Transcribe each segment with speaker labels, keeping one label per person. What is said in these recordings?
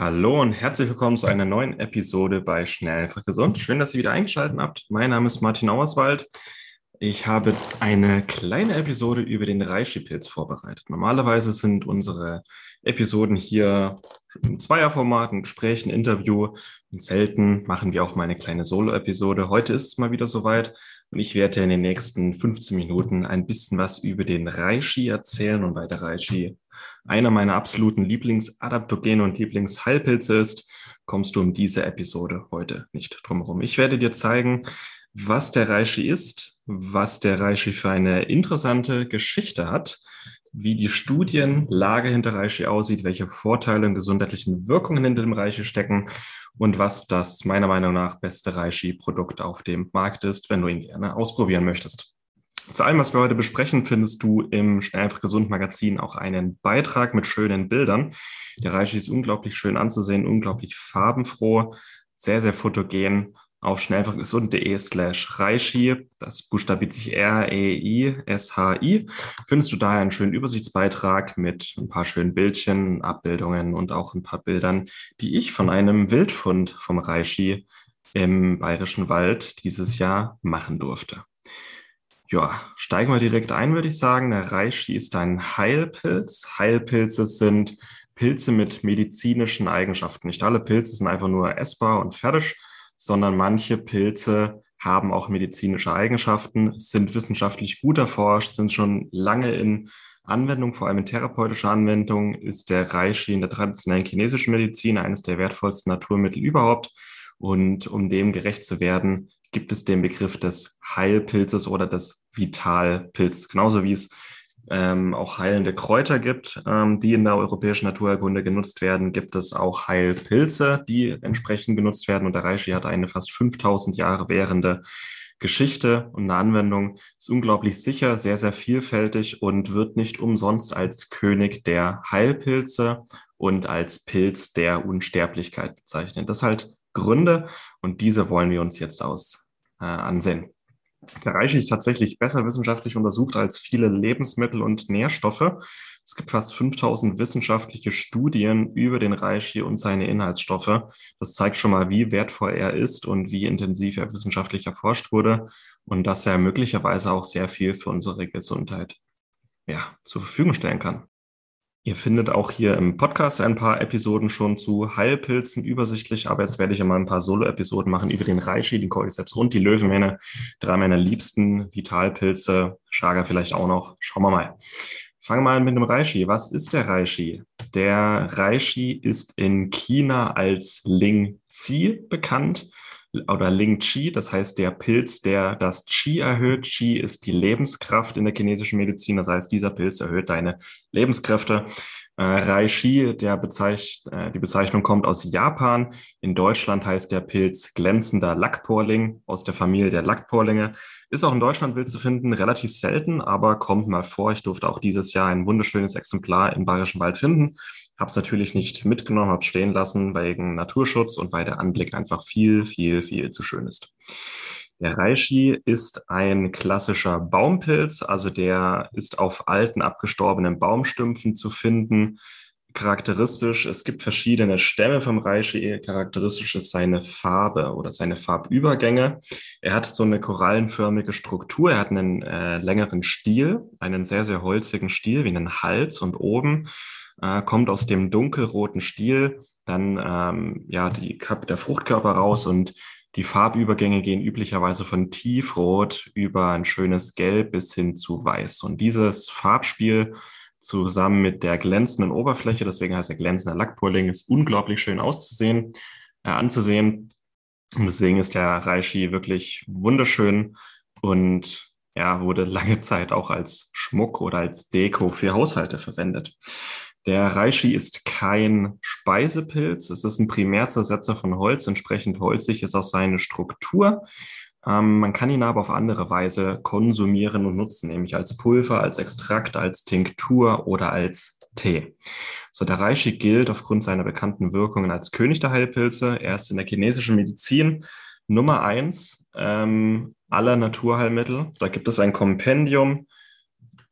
Speaker 1: Hallo und herzlich willkommen zu einer neuen Episode bei Schnell einfach gesund. Schön, dass ihr wieder eingeschaltet habt. Mein Name ist Martin Auerswald. Ich habe eine kleine Episode über den Reishi-Pilz vorbereitet. Normalerweise sind unsere Episoden hier im Zweierformat, ein Gespräch, ein Interview. Und selten machen wir auch mal eine kleine Solo-Episode. Heute ist es mal wieder soweit und ich werde in den nächsten 15 Minuten ein bisschen was über den Reishi erzählen und weil der Reishi einer meiner absoluten Lieblingsadaptogene und Lieblingsheilpilze ist, kommst du um diese Episode heute nicht drumherum. Ich werde dir zeigen, was der Reishi ist, was der Reishi für eine interessante Geschichte hat, wie die Studienlage hinter Reishi aussieht, welche Vorteile und gesundheitlichen Wirkungen hinter dem Reishi stecken und was das meiner Meinung nach beste Reishi-Produkt auf dem Markt ist, wenn du ihn gerne ausprobieren möchtest. Zu allem, was wir heute besprechen, findest du im Schnell einfach gesund Magazin auch einen Beitrag mit schönen Bildern. Der Reishi ist unglaublich schön anzusehen, unglaublich farbenfroh, sehr, sehr fotogen auf schnelleinfachgesund.de slash Reishi, das buchstabiert sich R-E-I-S-H-I, findest du daher einen schönen Übersichtsbeitrag mit ein paar schönen Bildchen, Abbildungen und auch ein paar Bildern, die ich von einem Wildfund vom Reishi im Bayerischen Wald dieses Jahr machen durfte. Ja, steigen wir direkt ein, würde ich sagen. Der Reishi ist ein Heilpilz. Heilpilze sind Pilze mit medizinischen Eigenschaften. Nicht alle Pilze sind einfach nur essbar und fertig, sondern manche Pilze haben auch medizinische Eigenschaften, sind wissenschaftlich gut erforscht, sind schon lange in Anwendung, vor allem in therapeutischer Anwendung, ist der Reishi in der traditionellen chinesischen Medizin eines der wertvollsten Naturmittel überhaupt. Und um dem gerecht zu werden, gibt es den Begriff des Heilpilzes oder des Vitalpilzes, genauso wie es ähm, auch heilende Kräuter gibt, ähm, die in der europäischen Naturheilkunde genutzt werden, gibt es auch Heilpilze, die entsprechend genutzt werden. Und der Reishi hat eine fast 5000 Jahre währende Geschichte und eine Anwendung, ist unglaublich sicher, sehr, sehr vielfältig und wird nicht umsonst als König der Heilpilze und als Pilz der Unsterblichkeit bezeichnet. Das halt Gründe und diese wollen wir uns jetzt aus äh, ansehen. Der Reishi ist tatsächlich besser wissenschaftlich untersucht als viele Lebensmittel und Nährstoffe. Es gibt fast 5000 wissenschaftliche Studien über den Reishi und seine Inhaltsstoffe. Das zeigt schon mal, wie wertvoll er ist und wie intensiv er wissenschaftlich erforscht wurde und dass er möglicherweise auch sehr viel für unsere Gesundheit ja, zur Verfügung stellen kann. Ihr findet auch hier im Podcast ein paar Episoden schon zu Heilpilzen übersichtlich, aber jetzt werde ich mal ein paar Solo-Episoden machen über den Reishi, den Cordyceps und die Löwenmähne. Drei meiner liebsten Vitalpilze, Chaga vielleicht auch noch. Schauen wir mal. Fangen wir mal mit dem Reishi. Was ist der Reishi? Der Reishi ist in China als Ling Zi bekannt oder Ling Qi, das heißt der Pilz, der das Qi erhöht. Qi ist die Lebenskraft in der chinesischen Medizin, das heißt dieser Pilz erhöht deine Lebenskräfte. Äh, Reishi, der Bezeich äh, die Bezeichnung kommt aus Japan. In Deutschland heißt der Pilz glänzender Lackporling aus der Familie der Lackporlinge. Ist auch in Deutschland wild zu finden, relativ selten, aber kommt mal vor. Ich durfte auch dieses Jahr ein wunderschönes Exemplar im Bayerischen Wald finden. Habe es natürlich nicht mitgenommen, habe stehen lassen wegen Naturschutz und weil der Anblick einfach viel, viel, viel zu schön ist. Der Reishi ist ein klassischer Baumpilz, also der ist auf alten, abgestorbenen Baumstümpfen zu finden. Charakteristisch, es gibt verschiedene Stämme vom Reishi. Charakteristisch ist seine Farbe oder seine Farbübergänge. Er hat so eine korallenförmige Struktur. Er hat einen äh, längeren Stiel, einen sehr, sehr holzigen Stiel wie einen Hals und oben äh, kommt aus dem dunkelroten Stiel dann ähm, ja die, der Fruchtkörper raus und die Farbübergänge gehen üblicherweise von tiefrot über ein schönes Gelb bis hin zu weiß. Und dieses Farbspiel zusammen mit der glänzenden Oberfläche, deswegen heißt er glänzender Lackpurling, ist unglaublich schön auszusehen, äh, anzusehen. Und deswegen ist der Reishi wirklich wunderschön und ja, wurde lange Zeit auch als Schmuck oder als Deko für Haushalte verwendet. Der Reishi ist kein Speisepilz. Es ist ein Primärzersetzer von Holz. Entsprechend holzig ist auch seine Struktur. Ähm, man kann ihn aber auf andere Weise konsumieren und nutzen, nämlich als Pulver, als Extrakt, als Tinktur oder als Tee. So, der Reishi gilt aufgrund seiner bekannten Wirkungen als König der Heilpilze. Er ist in der chinesischen Medizin Nummer eins ähm, aller Naturheilmittel. Da gibt es ein Kompendium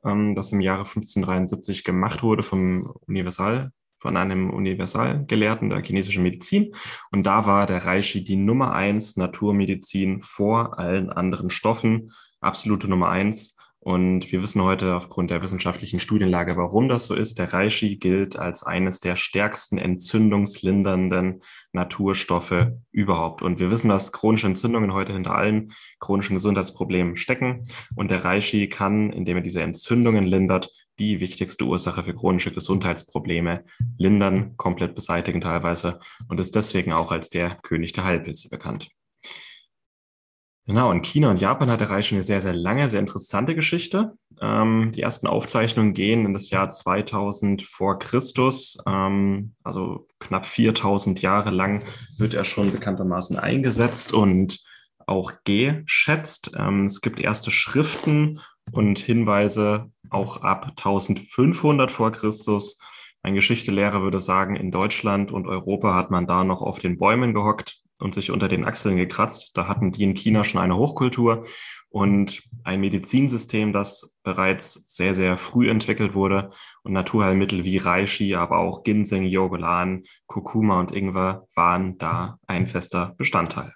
Speaker 1: das im Jahre 1573 gemacht wurde vom Universal von einem Universalgelehrten der chinesischen Medizin. Und da war der Reishi die Nummer eins Naturmedizin vor allen anderen Stoffen, absolute Nummer eins. Und wir wissen heute aufgrund der wissenschaftlichen Studienlage, warum das so ist. Der Reishi gilt als eines der stärksten entzündungslindernden Naturstoffe überhaupt. Und wir wissen, dass chronische Entzündungen heute hinter allen chronischen Gesundheitsproblemen stecken. Und der Reishi kann, indem er diese Entzündungen lindert, die wichtigste Ursache für chronische Gesundheitsprobleme lindern, komplett beseitigen teilweise und ist deswegen auch als der König der Heilpilze bekannt. Genau, in China und Japan hat der Reich schon eine sehr, sehr lange, sehr interessante Geschichte. Ähm, die ersten Aufzeichnungen gehen in das Jahr 2000 vor Christus, ähm, also knapp 4000 Jahre lang wird er schon bekanntermaßen eingesetzt und auch geschätzt. Ähm, es gibt erste Schriften und Hinweise auch ab 1500 vor Christus. Ein Geschichtelehrer würde sagen, in Deutschland und Europa hat man da noch auf den Bäumen gehockt und sich unter den Achseln gekratzt. Da hatten die in China schon eine Hochkultur und ein Medizinsystem, das bereits sehr, sehr früh entwickelt wurde und Naturheilmittel wie Reishi, aber auch Ginseng, Yogolan, Kurkuma und Ingwer waren da ein fester Bestandteil.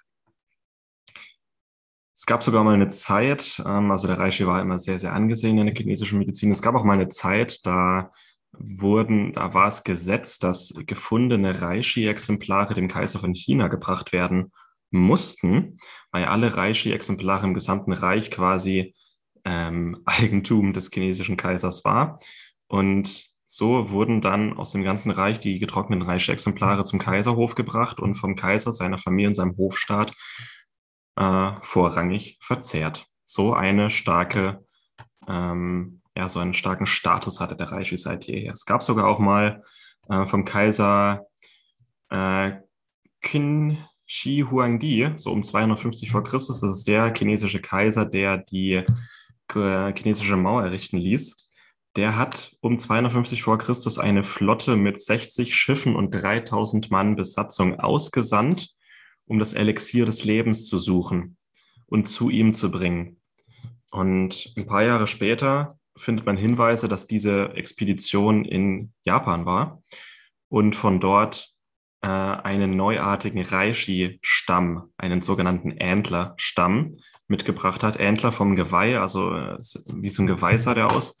Speaker 1: Es gab sogar mal eine Zeit, ähm, also der Reishi war immer sehr, sehr angesehen in der chinesischen Medizin. Es gab auch mal eine Zeit, da wurden, da war es Gesetz, dass gefundene Reishi-Exemplare dem Kaiser von China gebracht werden mussten, weil alle Reishi-Exemplare im gesamten Reich quasi ähm, Eigentum des chinesischen Kaisers war. Und so wurden dann aus dem ganzen Reich die getrockneten Reishi-Exemplare zum Kaiserhof gebracht und vom Kaiser, seiner Familie und seinem Hofstaat äh, vorrangig verzehrt. So eine starke ähm, ja, so einen starken Status hatte der Reishi seit jeher. Es gab sogar auch mal äh, vom Kaiser äh, Qin Shi Huangdi, so um 250 vor Christus, das ist der chinesische Kaiser, der die äh, chinesische Mauer errichten ließ. Der hat um 250 vor Christus eine Flotte mit 60 Schiffen und 3000 Mann Besatzung ausgesandt, um das Elixier des Lebens zu suchen und zu ihm zu bringen. Und ein paar Jahre später findet man Hinweise, dass diese Expedition in Japan war und von dort äh, einen neuartigen Reishi-Stamm, einen sogenannten Antler-Stamm mitgebracht hat. Antler vom Geweih, also äh, wie so ein Geweih sah der aus.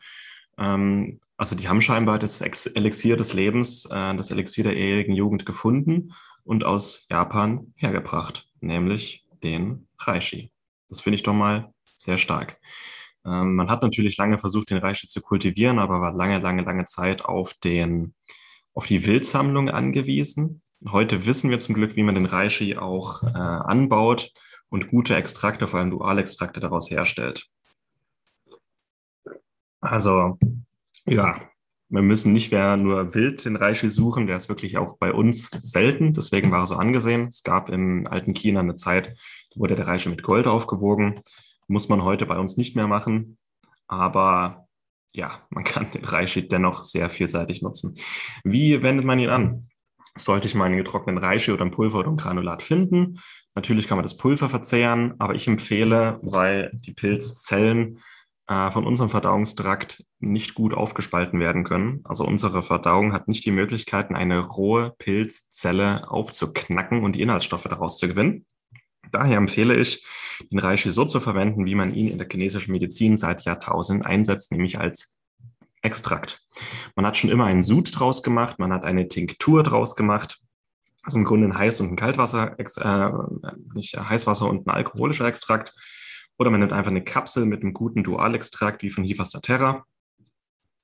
Speaker 1: Ähm, also die haben scheinbar das Elixier des Lebens, äh, das Elixier der ewigen Jugend gefunden und aus Japan hergebracht, nämlich den Reishi. Das finde ich doch mal sehr stark. Ähm, man hat natürlich lange versucht, den Reishi zu kultivieren, aber war lange, lange, lange Zeit auf, den, auf die Wildsammlung angewiesen. Heute wissen wir zum Glück, wie man den Reishi auch äh, anbaut und gute Extrakte, vor allem Dualextrakte daraus herstellt. Also, ja, wir müssen nicht mehr nur wild den Reishi suchen, der ist wirklich auch bei uns selten, deswegen war er so angesehen. Es gab im alten China eine Zeit, da wurde der Reishi mit Gold aufgewogen. Muss man heute bei uns nicht mehr machen. Aber ja, man kann den Reishi dennoch sehr vielseitig nutzen. Wie wendet man ihn an? Sollte ich meinen getrockneten Reishi oder ein Pulver oder ein Granulat finden? Natürlich kann man das Pulver verzehren, aber ich empfehle, weil die Pilzzellen äh, von unserem Verdauungstrakt nicht gut aufgespalten werden können. Also unsere Verdauung hat nicht die Möglichkeiten, eine rohe Pilzzelle aufzuknacken und die Inhaltsstoffe daraus zu gewinnen. Daher empfehle ich, den Reishi so zu verwenden, wie man ihn in der chinesischen Medizin seit Jahrtausenden einsetzt, nämlich als Extrakt. Man hat schon immer einen Sud draus gemacht, man hat eine Tinktur draus gemacht, also im Grunde ein Heiß- und ein Kaltwasser, äh, nicht Heißwasser und ein alkoholischer Extrakt. Oder man nimmt einfach eine Kapsel mit einem guten Dualextrakt wie von Hifastaterra.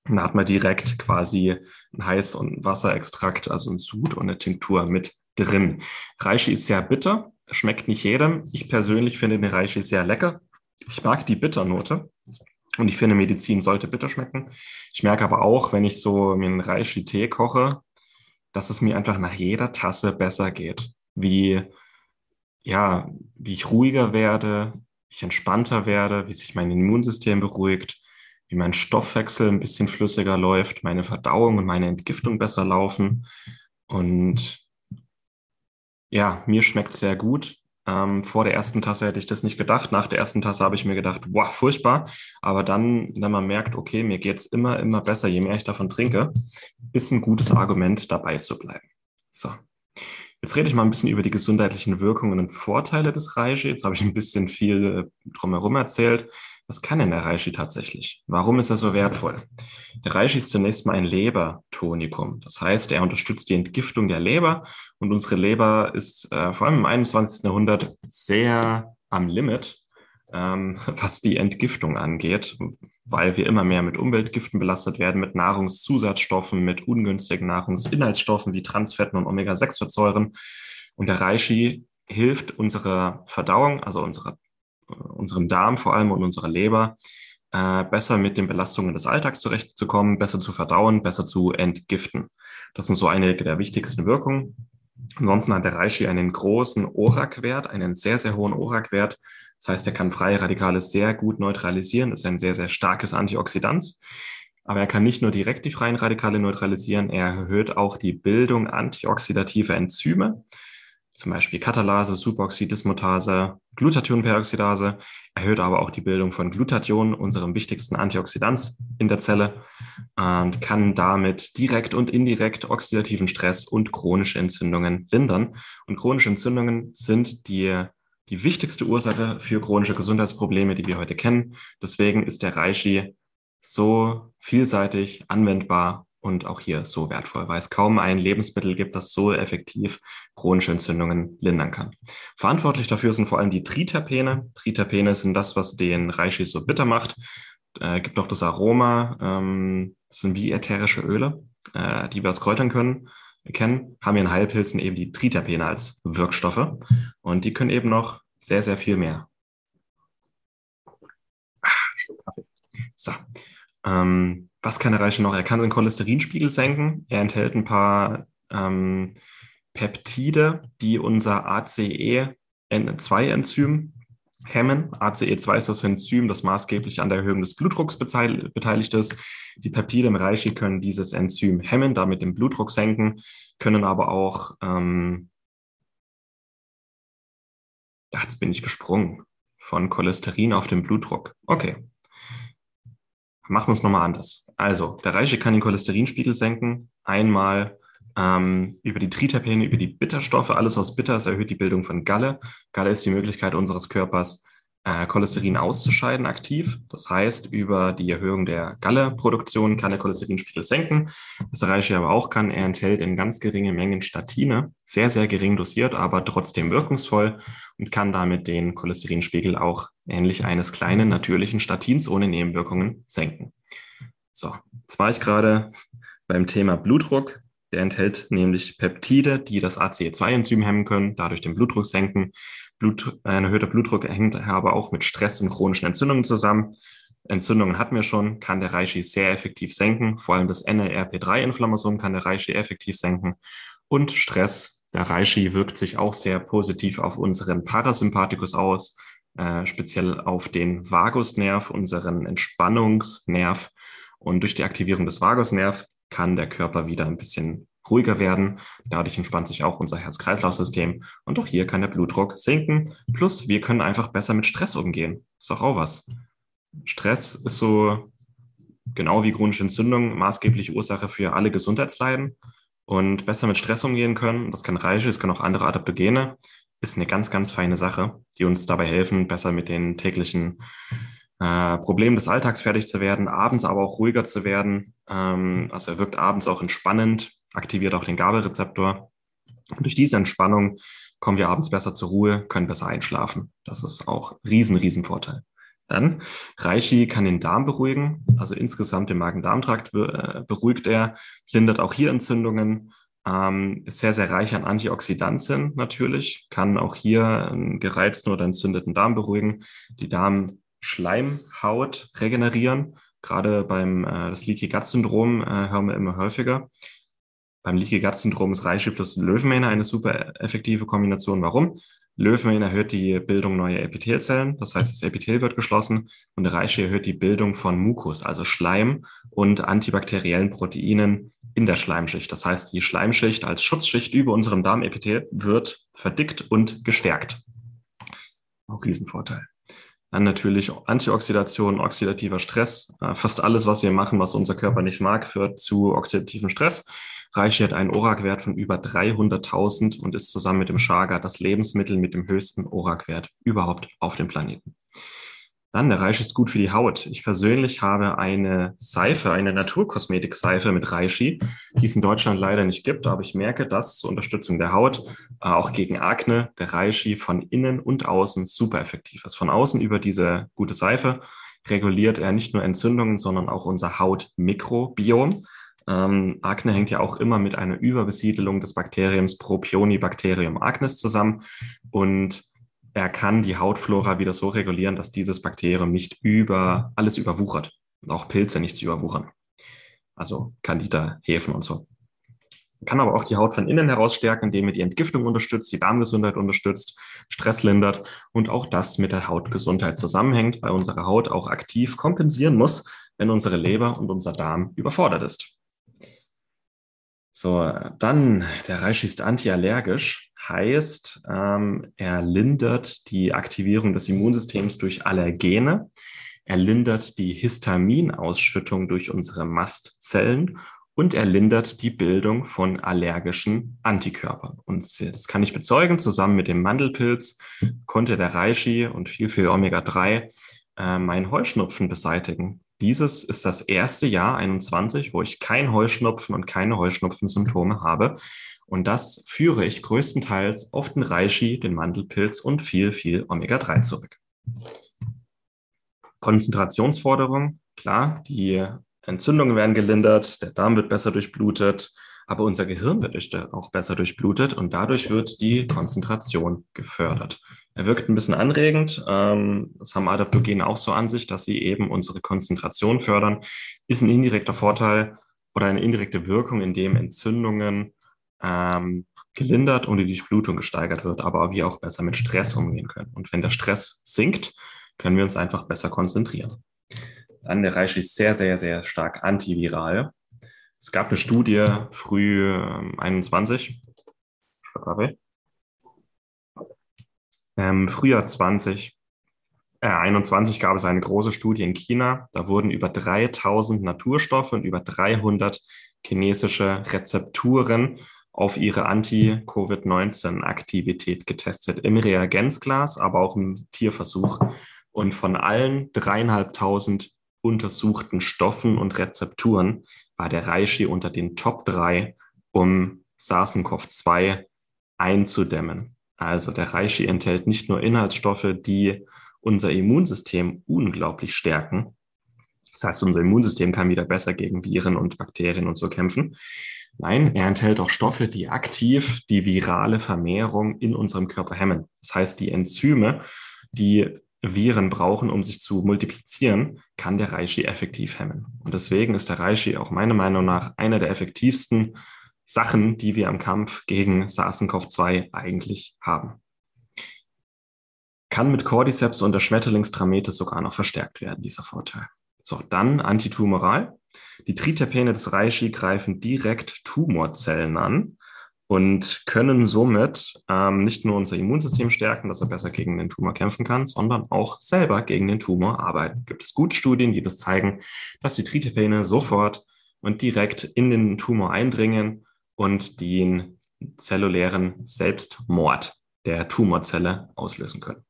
Speaker 1: Da hat man direkt quasi ein Heiß- und Wasserextrakt, also ein Sud und eine Tinktur mit drin. Reishi ist sehr bitter, schmeckt nicht jedem. Ich persönlich finde den Reishi sehr lecker. Ich mag die Bitternote und ich finde, Medizin sollte bitter schmecken. Ich merke aber auch, wenn ich so einen Reishi-Tee koche, dass es mir einfach nach jeder Tasse besser geht. Wie, ja, wie ich ruhiger werde, wie ich entspannter werde, wie sich mein Immunsystem beruhigt, wie mein Stoffwechsel ein bisschen flüssiger läuft, meine Verdauung und meine Entgiftung besser laufen. Und ja, mir schmeckt sehr gut. Ähm, vor der ersten Tasse hätte ich das nicht gedacht. Nach der ersten Tasse habe ich mir gedacht, wow, furchtbar. Aber dann, wenn man merkt, okay, mir geht es immer, immer besser, je mehr ich davon trinke, ist ein gutes Argument, dabei zu bleiben. So. Jetzt rede ich mal ein bisschen über die gesundheitlichen Wirkungen und Vorteile des Reishi. Jetzt habe ich ein bisschen viel äh, drumherum erzählt. Was kann denn der Reishi tatsächlich? Warum ist er so wertvoll? Der Reishi ist zunächst mal ein Lebertonikum. Das heißt, er unterstützt die Entgiftung der Leber und unsere Leber ist äh, vor allem im 21. Jahrhundert sehr am Limit, ähm, was die Entgiftung angeht, weil wir immer mehr mit Umweltgiften belastet werden, mit Nahrungszusatzstoffen, mit ungünstigen Nahrungsinhaltsstoffen wie Transfetten und Omega-6-Fettsäuren. Und der Reishi hilft unserer Verdauung, also unserer unserem Darm vor allem und unserer Leber äh, besser mit den Belastungen des Alltags zurechtzukommen, besser zu verdauen, besser zu entgiften. Das sind so einige der wichtigsten Wirkungen. Ansonsten hat der Reishi einen großen ORAC-Wert, einen sehr, sehr hohen ORAC-Wert. Das heißt, er kann freie Radikale sehr gut neutralisieren, ist ein sehr, sehr starkes Antioxidant. Aber er kann nicht nur direkt die freien Radikale neutralisieren, er erhöht auch die Bildung antioxidativer Enzyme zum Beispiel Katalase, Superoxidismutase, Glutathionperoxidase, erhöht aber auch die Bildung von Glutathion, unserem wichtigsten Antioxidant in der Zelle, und kann damit direkt und indirekt oxidativen Stress und chronische Entzündungen lindern. Und chronische Entzündungen sind die, die wichtigste Ursache für chronische Gesundheitsprobleme, die wir heute kennen. Deswegen ist der Reishi so vielseitig anwendbar und auch hier so wertvoll, weil es kaum ein Lebensmittel gibt, das so effektiv chronische Entzündungen lindern kann. Verantwortlich dafür sind vor allem die Triterpene. Triterpene sind das, was den Reishi so bitter macht. Äh, gibt auch das Aroma, ähm, sind wie ätherische Öle, äh, die wir aus Kräutern können, kennen, haben in Heilpilzen eben die Triterpene als Wirkstoffe und die können eben noch sehr, sehr viel mehr. Ah, Kaffee. So. Ähm, was kann er Reiche noch? Er kann den Cholesterinspiegel senken. Er enthält ein paar ähm, Peptide, die unser ACE2-Enzym hemmen. ACE2 ist das Enzym, das maßgeblich an der Erhöhung des Blutdrucks beteiligt ist. Die Peptide im Reishi können dieses Enzym hemmen, damit den Blutdruck senken, können aber auch, ähm, ja, jetzt bin ich gesprungen, von Cholesterin auf den Blutdruck. Okay, machen wir es nochmal anders. Also, der Reiche kann den Cholesterinspiegel senken. Einmal ähm, über die Triterpene, über die Bitterstoffe. Alles aus Bitters erhöht die Bildung von Galle. Galle ist die Möglichkeit unseres Körpers, äh, Cholesterin auszuscheiden aktiv. Das heißt, über die Erhöhung der Galle-Produktion kann der Cholesterinspiegel senken. Was Reiche aber auch kann, er enthält in ganz geringen Mengen Statine, sehr, sehr gering dosiert, aber trotzdem wirkungsvoll und kann damit den Cholesterinspiegel auch ähnlich eines kleinen natürlichen Statins ohne Nebenwirkungen senken. So, jetzt war ich gerade beim Thema Blutdruck. Der enthält nämlich Peptide, die das ACE2-Enzym hemmen können, dadurch den Blutdruck senken. Blut, ein erhöhter Blutdruck hängt aber auch mit Stress und chronischen Entzündungen zusammen. Entzündungen hatten wir schon, kann der Reishi sehr effektiv senken. Vor allem das NLRP3-Inflammasom kann der Reishi effektiv senken. Und Stress, der Reishi wirkt sich auch sehr positiv auf unseren Parasympathikus aus, äh, speziell auf den Vagusnerv, unseren Entspannungsnerv. Und durch die Aktivierung des Vagusnerv kann der Körper wieder ein bisschen ruhiger werden. Dadurch entspannt sich auch unser Herz-Kreislauf-System und auch hier kann der Blutdruck sinken. Plus, wir können einfach besser mit Stress umgehen. Ist doch auch was. Stress ist so genau wie chronische Entzündung maßgebliche Ursache für alle Gesundheitsleiden und besser mit Stress umgehen können. Das kann Reiche, das können auch andere Adaptogene. Ist eine ganz, ganz feine Sache, die uns dabei helfen, besser mit den täglichen äh, Problemen des Alltags fertig zu werden, abends aber auch ruhiger zu werden. Ähm, also er wirkt abends auch entspannend, aktiviert auch den Gabelrezeptor. Und durch diese Entspannung kommen wir abends besser zur Ruhe, können besser einschlafen. Das ist auch riesen, riesen Vorteil. Dann, Reishi kann den Darm beruhigen, also insgesamt den Magen-Darm-Trakt äh, beruhigt er, lindert auch hier Entzündungen, ähm, ist sehr, sehr reich an Antioxidantien natürlich, kann auch hier einen gereizten oder entzündeten Darm beruhigen, die Darmschleimhaut regenerieren. Gerade beim äh, das Leaky Gut Syndrom äh, hören wir immer häufiger. Beim Leaky Gut Syndrom ist Reishi plus Löwenmähne eine super effektive Kombination. Warum? Löwenmähne erhöht die Bildung neuer Epithelzellen, das heißt, das Epithel wird geschlossen und Reishi erhöht die Bildung von Mukus, also Schleim und antibakteriellen Proteinen in der Schleimschicht. Das heißt, die Schleimschicht als Schutzschicht über unserem Darmepithel wird verdickt und gestärkt. Auch Riesenvorteil. Dann natürlich Antioxidation, oxidativer Stress. Äh, fast alles, was wir machen, was unser Körper nicht mag, führt zu oxidativem Stress. Reishi hat einen ORAC-Wert von über 300.000 und ist zusammen mit dem Chaga das Lebensmittel mit dem höchsten ORAC-Wert überhaupt auf dem Planeten. Dann, der Reishi ist gut für die Haut. Ich persönlich habe eine Seife, eine Naturkosmetik-Seife mit Reishi, die es in Deutschland leider nicht gibt, aber ich merke, dass zur Unterstützung der Haut, äh, auch gegen Akne, der Reishi von innen und außen super effektiv ist. Von außen über diese gute Seife reguliert er nicht nur Entzündungen, sondern auch unser Hautmikrobiom. Ähm, Akne hängt ja auch immer mit einer Überbesiedelung des Bakteriums Propionibacterium acnes zusammen und er kann die Hautflora wieder so regulieren, dass dieses Bakterium nicht über alles überwuchert auch Pilze nicht überwuchern. Also Candida, Hefen und so. Er kann aber auch die Haut von innen heraus stärken, indem er die Entgiftung unterstützt, die Darmgesundheit unterstützt, Stress lindert und auch das mit der Hautgesundheit zusammenhängt, weil unsere Haut auch aktiv kompensieren muss, wenn unsere Leber und unser Darm überfordert ist. So, dann der Reishi ist antiallergisch, heißt, ähm, er lindert die Aktivierung des Immunsystems durch Allergene. Er lindert die Histaminausschüttung durch unsere Mastzellen und er lindert die Bildung von allergischen Antikörpern. Und das kann ich bezeugen. Zusammen mit dem Mandelpilz konnte der Reishi und viel, viel Omega-3 äh, meinen Heuschnupfen beseitigen. Dieses ist das erste Jahr 21, wo ich kein Heuschnupfen und keine Heuschnupfensymptome habe. Und das führe ich größtenteils auf den Reishi, den Mandelpilz und viel, viel Omega-3 zurück. Konzentrationsforderung, klar, die Entzündungen werden gelindert, der Darm wird besser durchblutet, aber unser Gehirn wird auch besser durchblutet und dadurch wird die Konzentration gefördert. Er wirkt ein bisschen anregend. Ähm, das haben Adaptogene auch so an sich, dass sie eben unsere Konzentration fördern. Ist ein indirekter Vorteil oder eine indirekte Wirkung, in dem Entzündungen ähm, gelindert und die Durchblutung gesteigert wird, aber wir auch besser mit Stress umgehen können. Und wenn der Stress sinkt, können wir uns einfach besser konzentrieren. Dann der Reishi ist sehr, sehr, sehr stark antiviral. Es gab eine Studie früh ähm, 21, ähm, Frühjahr 20, äh, 21 gab es eine große Studie in China. Da wurden über 3000 Naturstoffe und über 300 chinesische Rezepturen auf ihre Anti-Covid-19-Aktivität getestet. Im Reagenzglas, aber auch im Tierversuch. Und von allen dreieinhalbtausend untersuchten Stoffen und Rezepturen war der Reishi unter den Top 3, um SARS-CoV-2 einzudämmen. Also der Reishi enthält nicht nur Inhaltsstoffe, die unser Immunsystem unglaublich stärken. Das heißt, unser Immunsystem kann wieder besser gegen Viren und Bakterien und so kämpfen. Nein, er enthält auch Stoffe, die aktiv die virale Vermehrung in unserem Körper hemmen. Das heißt, die Enzyme, die Viren brauchen, um sich zu multiplizieren, kann der Reishi effektiv hemmen. Und deswegen ist der Reishi auch meiner Meinung nach einer der effektivsten Sachen, die wir am Kampf gegen SARS-CoV-2 eigentlich haben. Kann mit Cordyceps und der Schmetterlingstramete sogar noch verstärkt werden, dieser Vorteil. So, dann antitumoral. Die Triterpene des Reishi greifen direkt Tumorzellen an und können somit ähm, nicht nur unser Immunsystem stärken, dass er besser gegen den Tumor kämpfen kann, sondern auch selber gegen den Tumor arbeiten. Gibt es gute Studien, die das zeigen, dass die Triterpene sofort und direkt in den Tumor eindringen und den zellulären Selbstmord der Tumorzelle auslösen können.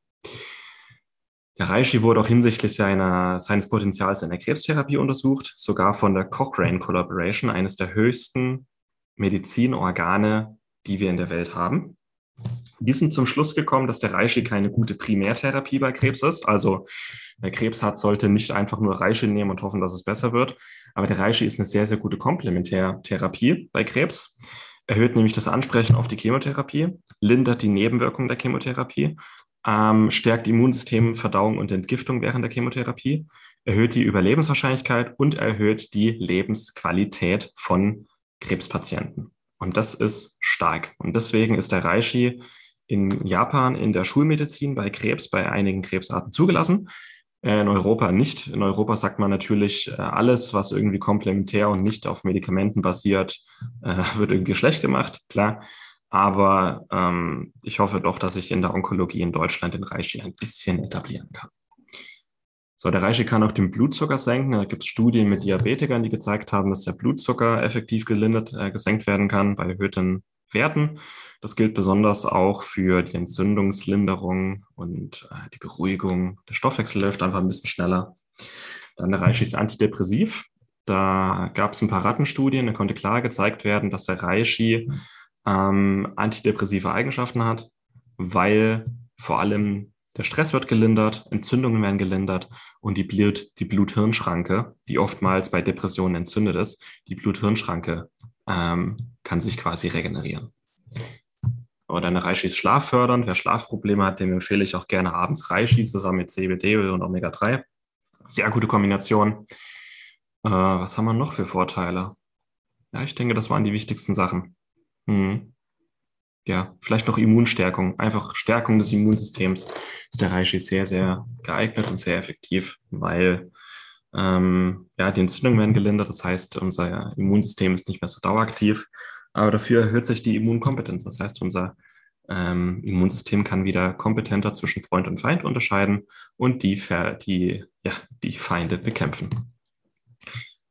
Speaker 1: Der Reishi wurde auch hinsichtlich seiner, seines Potenzials in der Krebstherapie untersucht, sogar von der Cochrane Collaboration, eines der höchsten Medizinorgane, die wir in der Welt haben. Die sind zum Schluss gekommen, dass der Reishi keine gute Primärtherapie bei Krebs ist. Also wer Krebs hat, sollte nicht einfach nur Reishi nehmen und hoffen, dass es besser wird. Aber der Reishi ist eine sehr, sehr gute Komplementärtherapie bei Krebs. Erhöht nämlich das Ansprechen auf die Chemotherapie, lindert die Nebenwirkungen der Chemotherapie, ähm, stärkt Immunsystem, Verdauung und Entgiftung während der Chemotherapie, erhöht die Überlebenswahrscheinlichkeit und erhöht die Lebensqualität von Krebspatienten. Und das ist stark. Und deswegen ist der Reishi in Japan in der Schulmedizin bei Krebs bei einigen Krebsarten zugelassen. Äh, in Europa nicht. In Europa sagt man natürlich, äh, alles, was irgendwie komplementär und nicht auf Medikamenten basiert, äh, wird irgendwie schlecht gemacht, klar. Aber ähm, ich hoffe doch, dass ich in der Onkologie in Deutschland den Reishi ein bisschen etablieren kann. So, der Reishi kann auch den Blutzucker senken. Da gibt es Studien mit Diabetikern, die gezeigt haben, dass der Blutzucker effektiv gelindert, äh, gesenkt werden kann bei erhöhten Werten. Das gilt besonders auch für die Entzündungslinderung und äh, die Beruhigung. Der Stoffwechsel läuft einfach ein bisschen schneller. Dann der Reishi ist antidepressiv. Da gab es ein paar Rattenstudien, da konnte klar gezeigt werden, dass der Reishi ähm, antidepressive Eigenschaften hat, weil vor allem der Stress wird gelindert, Entzündungen werden gelindert und die, Blut, die Blut-Hirn-Schranke, die oftmals bei Depressionen entzündet ist, die Blut-Hirn-Schranke ähm, kann sich quasi regenerieren. Oder eine Reishi ist schlaffördernd. Wer Schlafprobleme hat, dem empfehle ich auch gerne abends Reishi zusammen mit CBD und Omega-3. Sehr gute Kombination. Äh, was haben wir noch für Vorteile? Ja, ich denke, das waren die wichtigsten Sachen. Hm. Ja, vielleicht noch Immunstärkung. Einfach Stärkung des Immunsystems ist der Reishi sehr, sehr geeignet und sehr effektiv, weil ähm, ja, die Entzündungen werden gelindert. Das heißt, unser Immunsystem ist nicht mehr so daueraktiv. Aber dafür erhöht sich die Immunkompetenz. Das heißt, unser ähm, Immunsystem kann wieder kompetenter zwischen Freund und Feind unterscheiden und die, die, ja, die Feinde bekämpfen.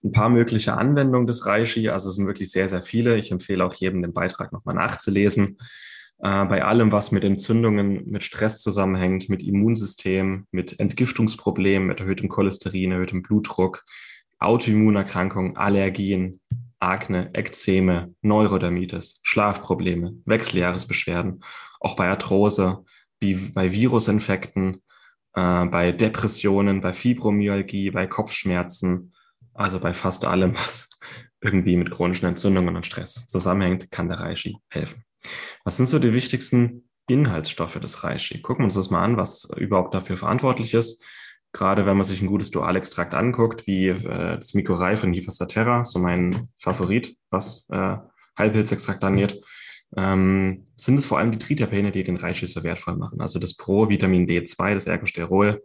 Speaker 1: Ein paar mögliche Anwendungen des Reishi, also es sind wirklich sehr, sehr viele. Ich empfehle auch jedem, den Beitrag nochmal nachzulesen. Äh, bei allem, was mit Entzündungen, mit Stress zusammenhängt, mit Immunsystem, mit Entgiftungsproblemen, mit erhöhtem Cholesterin, erhöhtem Blutdruck, Autoimmunerkrankungen, Allergien, Akne, Ekzeme, Neurodermitis, Schlafprobleme, Wechseljahresbeschwerden, auch bei Arthrose, bei Virusinfekten, äh, bei Depressionen, bei Fibromyalgie, bei Kopfschmerzen, also bei fast allem, was irgendwie mit chronischen Entzündungen und Stress zusammenhängt, kann der Reishi helfen. Was sind so die wichtigsten Inhaltsstoffe des Reishi? Gucken wir uns das mal an, was überhaupt dafür verantwortlich ist. Gerade wenn man sich ein gutes Dualextrakt anguckt, wie äh, das Mikorei von Hifasaterra, so mein Favorit, was äh, Heilpilzextrakt angeht, ähm, sind es vor allem die Triterpene, die den Reishi so wertvoll machen. Also das Pro-Vitamin D2, das Ergosterol,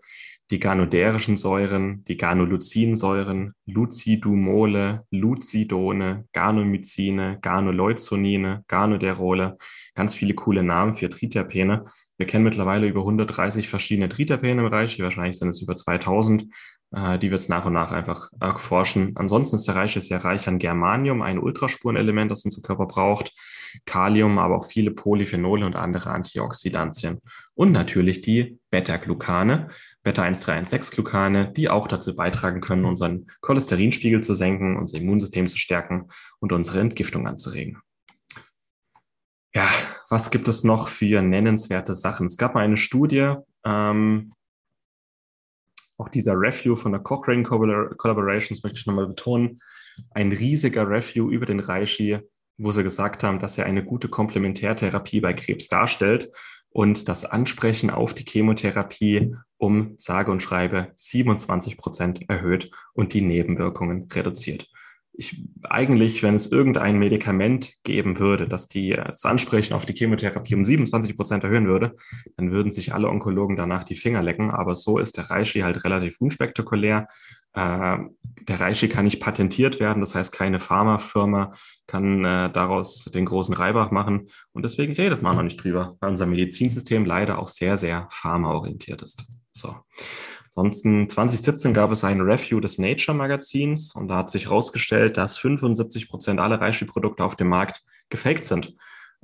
Speaker 1: die ganoderischen Säuren, die Ganolucinsäuren, Lucidumole, Lucidone, Ganomycine, Ganoleuconine, Ganoderole, ganz viele coole Namen für Triterpene. Wir kennen mittlerweile über 130 verschiedene Triterpene im Reich, wahrscheinlich sind es über 2000, äh, die wir jetzt nach und nach einfach erforschen. Ansonsten ist der Reich sehr reich an Germanium, ein Ultraspurenelement, das unser Körper braucht, Kalium, aber auch viele Polyphenole und andere Antioxidantien. Und natürlich die Beta-Glucane, Beta-1,3,1,6-Glucane, die auch dazu beitragen können, unseren Cholesterinspiegel zu senken, unser Immunsystem zu stärken und unsere Entgiftung anzuregen. Ja, was gibt es noch für nennenswerte Sachen? Es gab mal eine Studie, ähm, auch dieser Review von der Cochrane Collaborations möchte ich nochmal betonen, ein riesiger Review über den Reishi, wo sie gesagt haben, dass er eine gute Komplementärtherapie bei Krebs darstellt und das Ansprechen auf die Chemotherapie um sage und schreibe 27 Prozent erhöht und die Nebenwirkungen reduziert ich eigentlich, wenn es irgendein Medikament geben würde, das die, das Ansprechen auf die Chemotherapie um 27 Prozent erhöhen würde, dann würden sich alle Onkologen danach die Finger lecken. Aber so ist der Reishi halt relativ unspektakulär. Äh, der Reishi kann nicht patentiert werden, das heißt, keine Pharmafirma kann äh, daraus den großen Reibach machen. Und deswegen redet man noch nicht drüber, weil unser Medizinsystem leider auch sehr, sehr pharmaorientiert ist. So. Ansonsten 2017 gab es ein Review des Nature Magazins und da hat sich herausgestellt, dass 75 Prozent aller Reishi-Produkte auf dem Markt gefaked sind.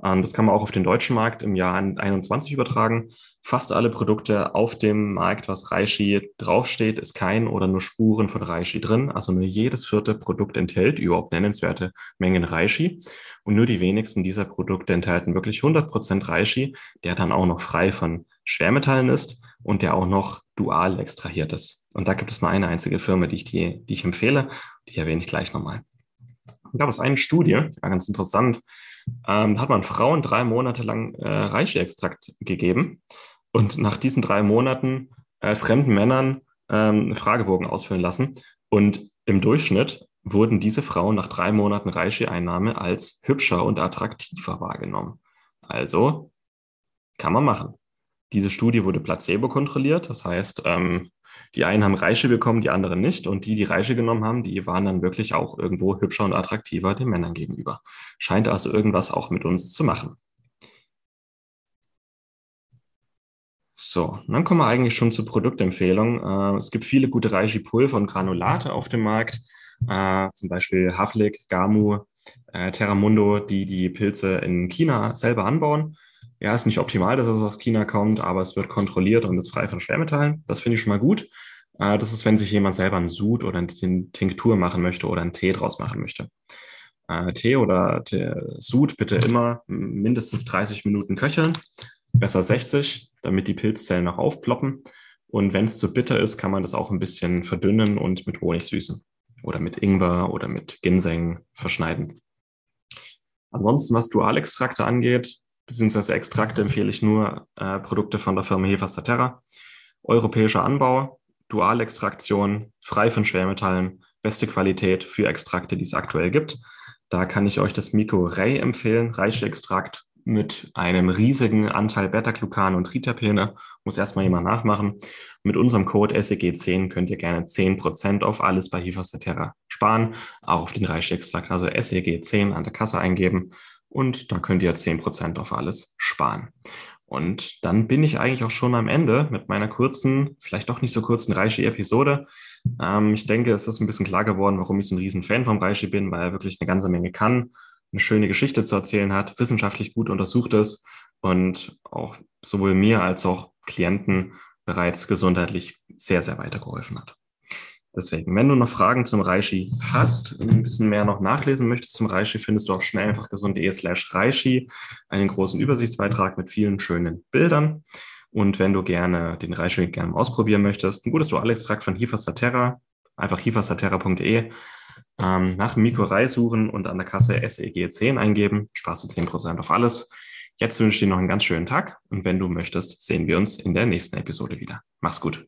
Speaker 1: Ähm, das kann man auch auf den deutschen Markt im Jahr 2021 übertragen. Fast alle Produkte auf dem Markt, was Reishi draufsteht, ist kein oder nur Spuren von Reishi drin. Also nur jedes vierte Produkt enthält überhaupt nennenswerte Mengen Reishi. Und nur die wenigsten dieser Produkte enthalten wirklich 100 Prozent Reishi, der dann auch noch frei von Schwermetallen ist und der auch noch dual extrahiert ist. Und da gibt es nur eine einzige Firma, die ich, die, die ich empfehle. Die erwähne ich gleich nochmal. Gab es eine Studie, die war ganz interessant. Ähm, da hat man Frauen drei Monate lang äh, Reishi-Extrakt gegeben und nach diesen drei Monaten äh, fremden Männern ähm, Fragebogen ausfüllen lassen. Und im Durchschnitt wurden diese Frauen nach drei Monaten Reishi-Einnahme als hübscher und attraktiver wahrgenommen. Also kann man machen. Diese Studie wurde placebo kontrolliert. Das heißt, ähm, die einen haben Reiche bekommen, die anderen nicht. Und die, die Reiche genommen haben, die waren dann wirklich auch irgendwo hübscher und attraktiver den Männern gegenüber. Scheint also irgendwas auch mit uns zu machen. So, dann kommen wir eigentlich schon zur Produktempfehlung. Äh, es gibt viele gute Reishi-Pulver und Granulate auf dem Markt, äh, zum Beispiel Havlik, Gamu, äh, Terramundo, die die Pilze in China selber anbauen. Ja, ist nicht optimal, dass es aus China kommt, aber es wird kontrolliert und ist frei von Schwermetallen. Das finde ich schon mal gut. Äh, das ist, wenn sich jemand selber einen Sud oder eine Tinktur machen möchte oder einen Tee draus machen möchte. Äh, Tee oder Sud bitte immer mindestens 30 Minuten köcheln, besser 60, damit die Pilzzellen noch aufploppen. Und wenn es zu bitter ist, kann man das auch ein bisschen verdünnen und mit Honig süßen oder mit Ingwer oder mit Ginseng verschneiden. Ansonsten, was Dualextrakte angeht, beziehungsweise Extrakte empfehle ich nur äh, Produkte von der Firma Hefa Saterra. Europäischer Anbau, Dualextraktion, frei von Schwermetallen, beste Qualität für Extrakte, die es aktuell gibt. Da kann ich euch das Miko Ray empfehlen, Reishi-Extrakt mit einem riesigen Anteil Beta-Glucan und Triterpene. Muss erstmal jemand nachmachen. Mit unserem Code SEG10 könnt ihr gerne 10% auf alles bei Hifasaterra sparen, auch auf den Reishi-Extrakt. Also SEG10 an der Kasse eingeben und da könnt ihr 10% auf alles sparen. Und dann bin ich eigentlich auch schon am Ende mit meiner kurzen, vielleicht doch nicht so kurzen Reishi-Episode. Ähm, ich denke, es ist ein bisschen klar geworden, warum ich so ein riesen Fan vom Reishi bin, weil er wirklich eine ganze Menge kann, eine schöne Geschichte zu erzählen hat, wissenschaftlich gut untersucht ist und auch sowohl mir als auch Klienten bereits gesundheitlich sehr, sehr weitergeholfen hat. Deswegen, wenn du noch Fragen zum Reishi hast, ein bisschen mehr noch nachlesen möchtest zum Reishi, findest du auch schnell einfach gesund.de slash Reishi einen großen Übersichtsbeitrag mit vielen schönen Bildern. Und wenn du gerne den Reishi gerne ausprobieren möchtest, ein gutes Dualextrakt von Hifasaterra, einfach hifasaterra.de, ähm, nach Mikro suchen und an der Kasse SEG10 eingeben, sparst du 10% auf alles. Jetzt wünsche ich dir noch einen ganz schönen Tag und wenn du möchtest, sehen wir uns in der nächsten Episode wieder. Mach's gut.